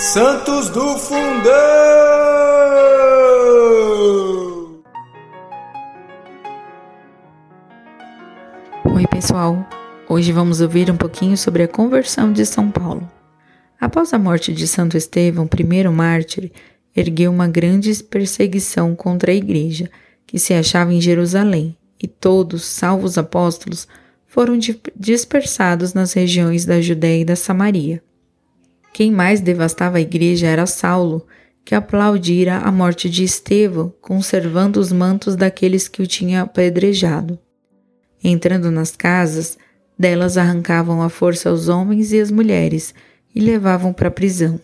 Santos do Fundão! Oi, pessoal. Hoje vamos ouvir um pouquinho sobre a conversão de São Paulo. Após a morte de Santo Estevão, primeiro mártir, ergueu uma grande perseguição contra a igreja, que se achava em Jerusalém, e todos, salvo os apóstolos, foram dispersados nas regiões da Judéia e da Samaria. Quem mais devastava a igreja era Saulo, que aplaudira a morte de Estevão, conservando os mantos daqueles que o tinham apedrejado. Entrando nas casas, delas arrancavam à força os homens e as mulheres e levavam para a prisão.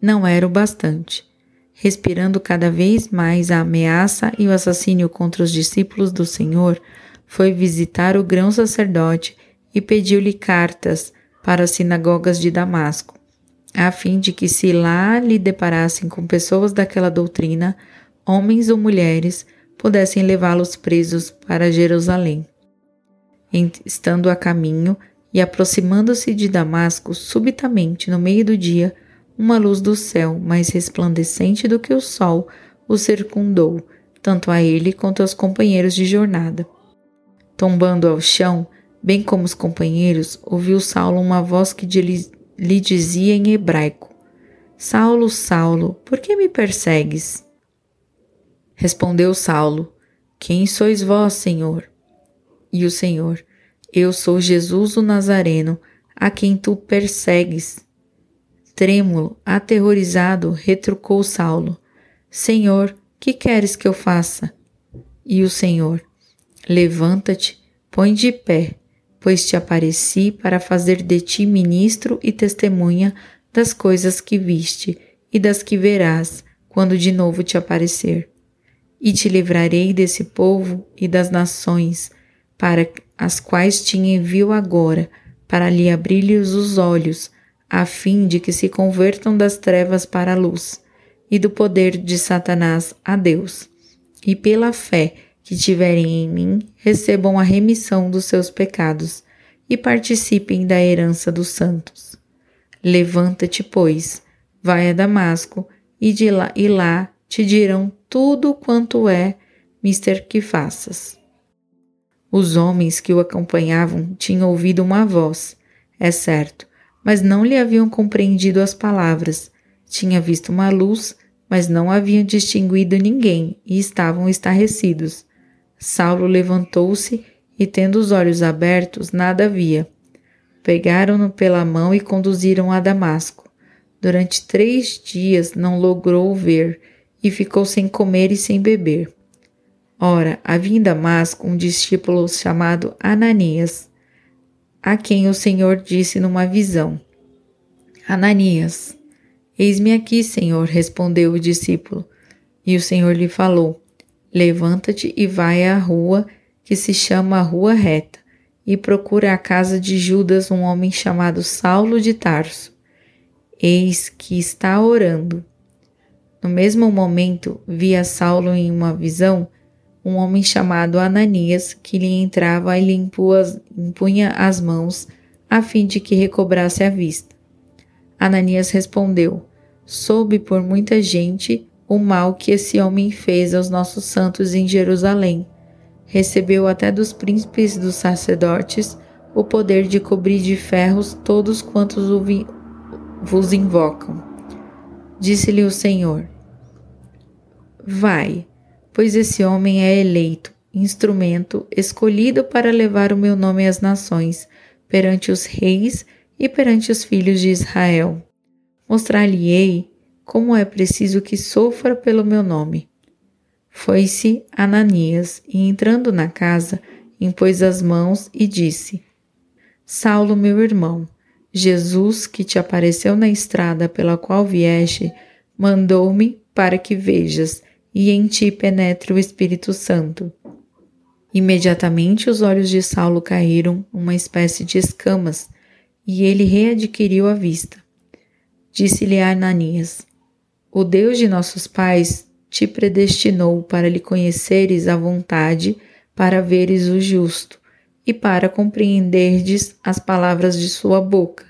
Não era o bastante. Respirando cada vez mais a ameaça e o assassínio contra os discípulos do Senhor, foi visitar o grão sacerdote e pediu-lhe cartas para as sinagogas de Damasco, a fim de que, se lá lhe deparassem com pessoas daquela doutrina, homens ou mulheres, pudessem levá-los presos para Jerusalém. Estando a caminho e aproximando-se de Damasco, subitamente, no meio do dia, uma luz do céu, mais resplandecente do que o sol, o circundou, tanto a ele quanto aos companheiros de jornada. Tombando ao chão, bem como os companheiros, ouviu Saulo uma voz que lhe dizia em hebraico: Saulo, Saulo, por que me persegues? Respondeu Saulo: Quem sois vós, Senhor? E o Senhor: Eu sou Jesus o Nazareno, a quem tu persegues. Trêmulo, aterrorizado, retrucou Saulo: Senhor, que queres que eu faça? E o Senhor: Levanta-te, põe de pé pois te apareci para fazer de ti ministro e testemunha das coisas que viste e das que verás quando de novo te aparecer. E te livrarei desse povo e das nações, para as quais te envio agora, para lhe abrir-lhes os olhos, a fim de que se convertam das trevas para a luz, e do poder de Satanás a Deus, e pela fé que tiverem em mim recebam a remissão dos seus pecados e participem da herança dos santos. Levanta-te, pois, vai a Damasco e de lá e lá te dirão tudo quanto é mister que faças. Os homens que o acompanhavam tinham ouvido uma voz, é certo, mas não lhe haviam compreendido as palavras. Tinha visto uma luz, mas não haviam distinguido ninguém e estavam estarrecidos. Saulo levantou-se e, tendo os olhos abertos, nada via. Pegaram-no pela mão e conduziram a Damasco. Durante três dias não logrou ver e ficou sem comer e sem beber. Ora, havia em Damasco um discípulo chamado Ananias, a quem o Senhor disse numa visão: Ananias. Eis-me aqui, Senhor, respondeu o discípulo. E o Senhor lhe falou: Levanta-te e vai à rua que se chama Rua Reta, e procura a casa de Judas, um homem chamado Saulo de Tarso. Eis que está orando. No mesmo momento, via Saulo em uma visão um homem chamado Ananias que lhe entrava e lhe impunha as mãos a fim de que recobrasse a vista. Ananias respondeu: Soube por muita gente o mal que esse homem fez aos nossos santos em Jerusalém. Recebeu até dos príncipes dos sacerdotes o poder de cobrir de ferros todos quantos vos invocam. Disse-lhe o Senhor: Vai, pois esse homem é eleito, instrumento escolhido para levar o meu nome às nações, perante os reis e perante os filhos de Israel. Mostrar-lhe-ei como é preciso que sofra pelo meu nome. Foi-se Ananias e, entrando na casa, impôs as mãos e disse: Saulo, meu irmão, Jesus, que te apareceu na estrada pela qual vieste, mandou-me para que vejas e em ti penetre o Espírito Santo. Imediatamente os olhos de Saulo caíram uma espécie de escamas e ele readquiriu a vista. Disse-lhe Ananias: o Deus de nossos pais te predestinou para lhe conheceres a vontade, para veres o justo e para compreenderdes as palavras de sua boca.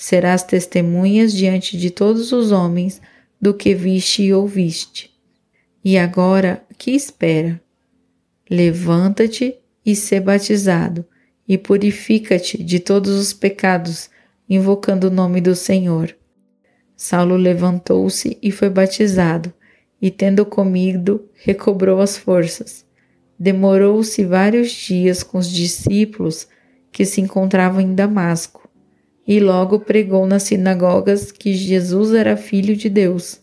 serás testemunhas diante de todos os homens do que viste e ouviste. E agora, que espera? Levanta-te e sê batizado, e purifica-te de todos os pecados, invocando o nome do Senhor. Saulo levantou-se e foi batizado, e tendo comido, recobrou as forças. Demorou-se vários dias com os discípulos que se encontravam em Damasco e logo pregou nas sinagogas que Jesus era filho de Deus.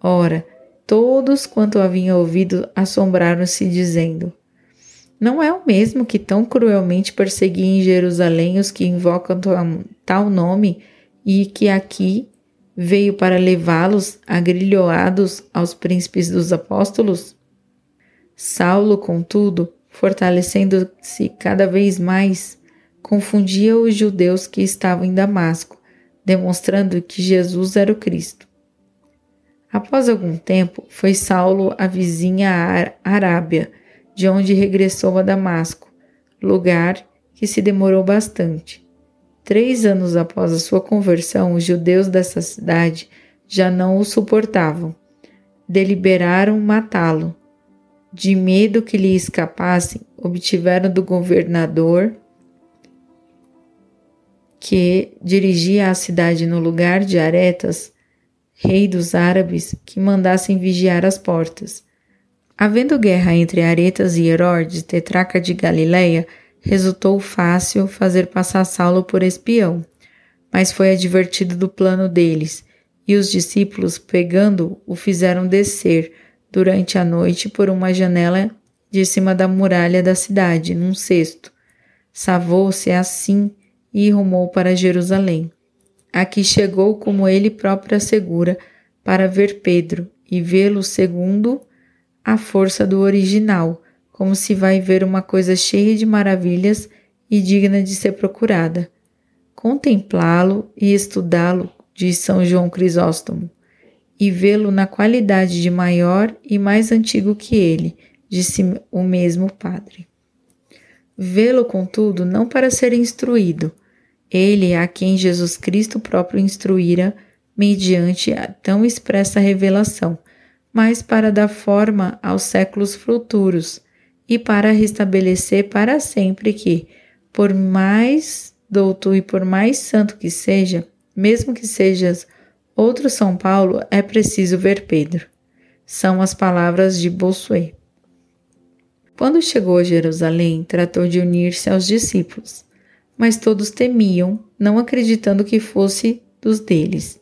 Ora, todos quanto haviam ouvido assombraram-se, dizendo: Não é o mesmo que tão cruelmente perseguia em Jerusalém os que invocam tal nome e que aqui veio para levá-los agrilhoados aos príncipes dos apóstolos? Saulo, contudo, fortalecendo-se cada vez mais, confundia os judeus que estavam em Damasco, demonstrando que Jesus era o Cristo. Após algum tempo, foi Saulo à vizinha Arábia, de onde regressou a Damasco, lugar que se demorou bastante. Três anos após a sua conversão, os judeus dessa cidade já não o suportavam. Deliberaram matá-lo. De medo que lhe escapassem, obtiveram do governador que dirigia a cidade no lugar de Aretas, rei dos árabes, que mandassem vigiar as portas. Havendo guerra entre Aretas e Herodes, tetraca de Galileia, resultou fácil fazer passar Saulo por espião, mas foi advertido do plano deles, e os discípulos, pegando, o fizeram descer durante a noite por uma janela de cima da muralha da cidade, num cesto. Savou-se assim e rumou para Jerusalém. Aqui chegou como ele próprio assegura para ver Pedro e vê-lo segundo a força do original, como se vai ver uma coisa cheia de maravilhas e digna de ser procurada. Contemplá-lo e estudá-lo, diz São João Crisóstomo, e vê-lo na qualidade de maior e mais antigo que ele, disse o mesmo padre. Vê-lo, contudo, não para ser instruído, ele a quem Jesus Cristo próprio instruíra mediante a tão expressa revelação, mas para dar forma aos séculos futuros e para restabelecer para sempre que, por mais douto e por mais santo que seja, mesmo que sejas outro São Paulo, é preciso ver Pedro. São as palavras de Bossuet. Quando chegou a Jerusalém, tratou de unir-se aos discípulos mas todos temiam, não acreditando que fosse dos deles.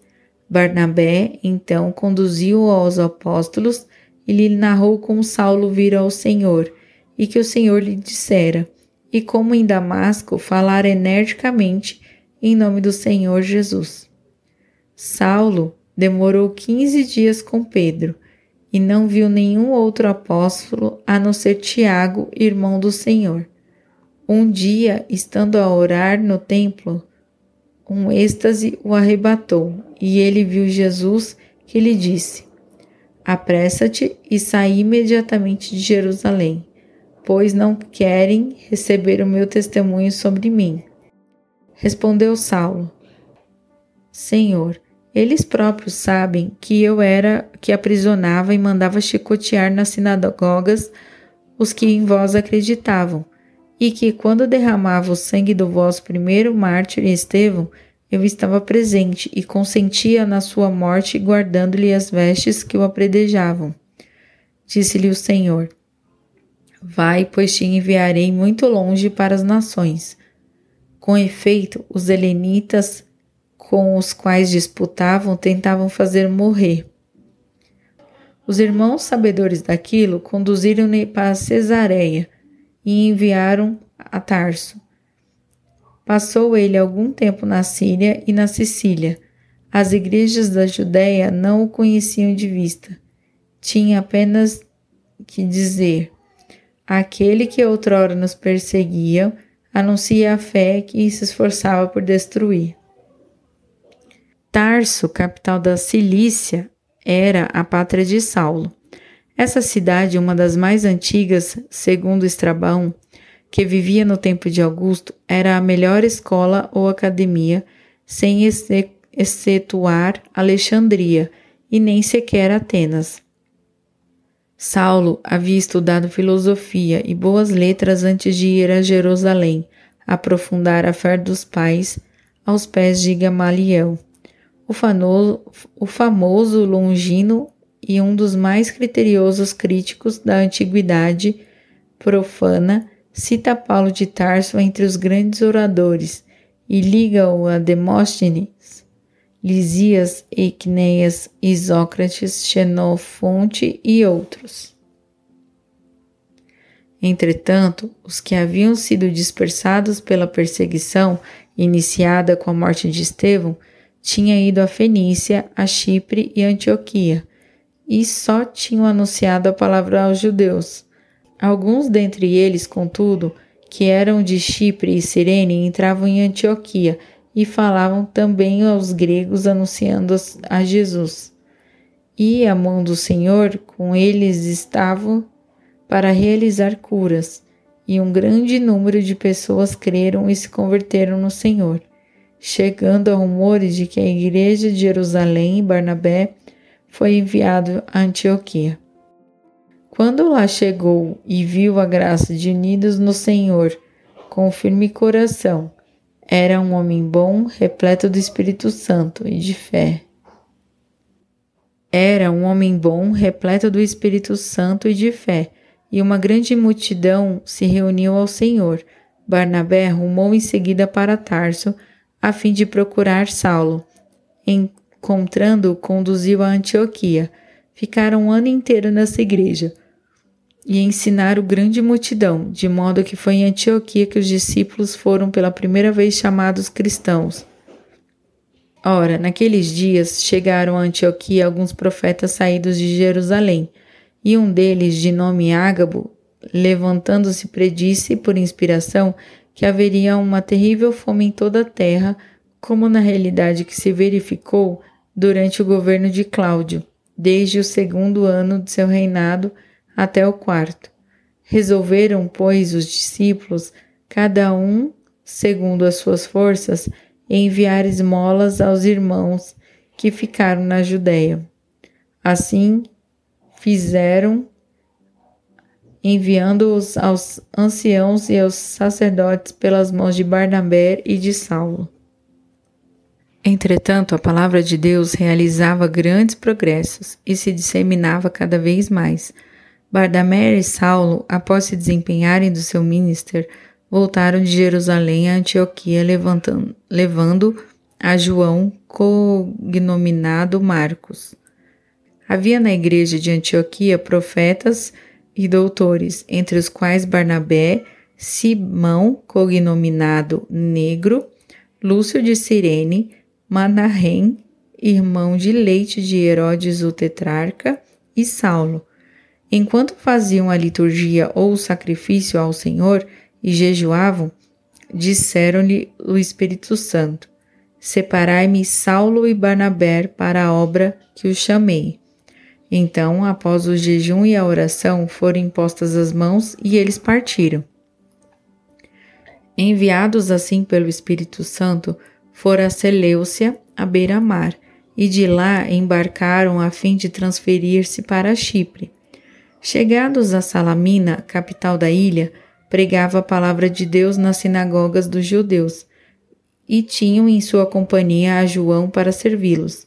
Barnabé então conduziu-o aos apóstolos e lhe narrou como Saulo vira ao Senhor e que o Senhor lhe dissera, e como em Damasco falara energicamente em nome do Senhor Jesus. Saulo demorou quinze dias com Pedro e não viu nenhum outro apóstolo a não ser Tiago, irmão do Senhor. Um dia, estando a orar no templo, um êxtase o arrebatou e ele viu Jesus que lhe disse: Apressa-te e sai imediatamente de Jerusalém, pois não querem receber o meu testemunho sobre mim. Respondeu Saulo: Senhor, eles próprios sabem que eu era que aprisionava e mandava chicotear nas sinagogas os que em vós acreditavam e que, quando derramava o sangue do vosso primeiro mártir Estevão, eu estava presente e consentia na sua morte, guardando-lhe as vestes que o apredejavam. Disse-lhe o Senhor: Vai, pois te enviarei muito longe para as nações. Com efeito, os helenitas com os quais disputavam tentavam fazer morrer. Os irmãos sabedores daquilo conduziram-ne para Cesareia e enviaram a Tarso. Passou ele algum tempo na Síria e na Sicília. As igrejas da Judéia não o conheciam de vista. Tinha apenas que dizer: aquele que outrora nos perseguia anuncia a fé que se esforçava por destruir. Tarso, capital da Cilícia, era a pátria de Saulo. Essa cidade, uma das mais antigas, segundo Estrabão, que vivia no tempo de Augusto, era a melhor escola ou academia, sem excetuar Alexandria e nem sequer Atenas. Saulo havia estudado filosofia e boas letras antes de ir a Jerusalém, aprofundar a fé dos pais aos pés de Gamaliel, o, fanoso, o famoso Longino e um dos mais criteriosos críticos da antiguidade profana, cita Paulo de Tarso entre os grandes oradores e liga-o a Demóstenes, Lisias, Eicneias, Isócrates, Xenofonte e outros. Entretanto, os que haviam sido dispersados pela perseguição iniciada com a morte de Estevão tinham ido a Fenícia, a Chipre e Antioquia, e só tinham anunciado a palavra aos judeus. Alguns dentre eles, contudo, que eram de Chipre e Cirene, entravam em Antioquia e falavam também aos gregos, anunciando a Jesus. E a mão do Senhor com eles estava para realizar curas, e um grande número de pessoas creram e se converteram no Senhor, chegando a rumores de que a igreja de Jerusalém e Barnabé foi enviado a Antioquia. Quando lá chegou e viu a graça de unidos no Senhor, com firme coração, era um homem bom, repleto do Espírito Santo e de fé. Era um homem bom, repleto do Espírito Santo e de fé, e uma grande multidão se reuniu ao Senhor. Barnabé rumou em seguida para Tarso, a fim de procurar Saulo. Encontrando-o, conduziu a Antioquia. Ficaram um ano inteiro nessa igreja e ensinaram grande multidão, de modo que foi em Antioquia que os discípulos foram pela primeira vez chamados cristãos. Ora, naqueles dias chegaram a Antioquia alguns profetas saídos de Jerusalém, e um deles, de nome Ágabo, levantando-se, predisse por inspiração que haveria uma terrível fome em toda a terra, como na realidade que se verificou durante o governo de Cláudio, desde o segundo ano de seu reinado até o quarto. Resolveram, pois, os discípulos, cada um segundo as suas forças, enviar esmolas aos irmãos que ficaram na Judéia. Assim fizeram, enviando-os aos anciãos e aos sacerdotes pelas mãos de Barnabé e de Saulo. Entretanto, a palavra de Deus realizava grandes progressos e se disseminava cada vez mais. Barnabé e Saulo, após se desempenharem do seu ministério, voltaram de Jerusalém a Antioquia, levando a João, cognominado Marcos. Havia na igreja de Antioquia profetas e doutores, entre os quais Barnabé, Simão, cognominado Negro, Lúcio de Cirene, Manahem, irmão de leite de Herodes o tetrarca, e Saulo. Enquanto faziam a liturgia ou o sacrifício ao Senhor e jejuavam, disseram-lhe o Espírito Santo: Separai-me Saulo e Barnabé para a obra que os chamei. Então, após o jejum e a oração, foram impostas as mãos e eles partiram. Enviados assim pelo Espírito Santo, foram a Seleucia, à beira-mar, e de lá embarcaram a fim de transferir-se para Chipre. Chegados a Salamina, capital da ilha, pregava a palavra de Deus nas sinagogas dos judeus, e tinham em sua companhia a João para servi-los.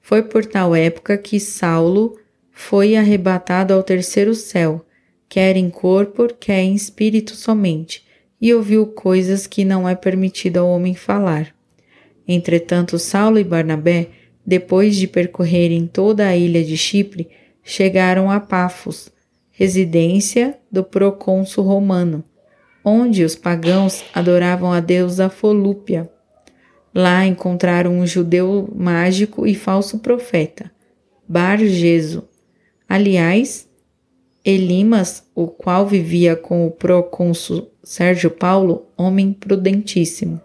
Foi por tal época que Saulo foi arrebatado ao terceiro céu, quer em corpo, quer em espírito somente, e ouviu coisas que não é permitido ao homem falar. Entretanto, Saulo e Barnabé, depois de percorrerem toda a ilha de Chipre, chegaram a Pafos, residência do procônsul romano, onde os pagãos adoravam a deusa Folúpia. Lá encontraram um judeu mágico e falso profeta, Bar-Geso. Aliás, Elimas, o qual vivia com o procônsul Sérgio Paulo, homem prudentíssimo.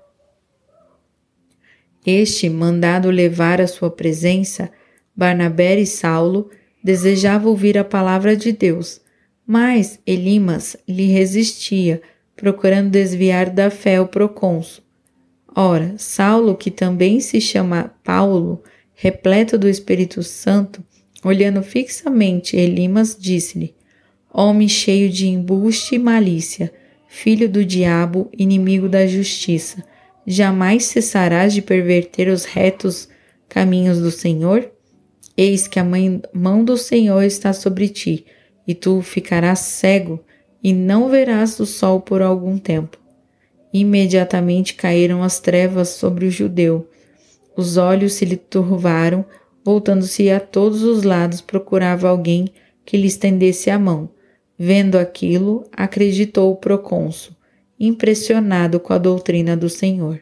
Este, mandado levar à sua presença, Barnabé e Saulo desejava ouvir a palavra de Deus, mas Elimas lhe resistia, procurando desviar da fé o procônsul. Ora, Saulo, que também se chama Paulo, repleto do Espírito Santo, olhando fixamente Elimas, disse-lhe: Homem cheio de embuste e malícia, filho do diabo, inimigo da justiça, jamais cessarás de perverter os retos caminhos do Senhor? Eis que a mão do Senhor está sobre ti, e tu ficarás cego, e não verás o sol por algum tempo. Imediatamente caíram as trevas sobre o judeu. Os olhos se lhe turvaram, voltando-se a todos os lados, procurava alguém que lhe estendesse a mão. Vendo aquilo, acreditou o procônsul, impressionado com a doutrina do Senhor.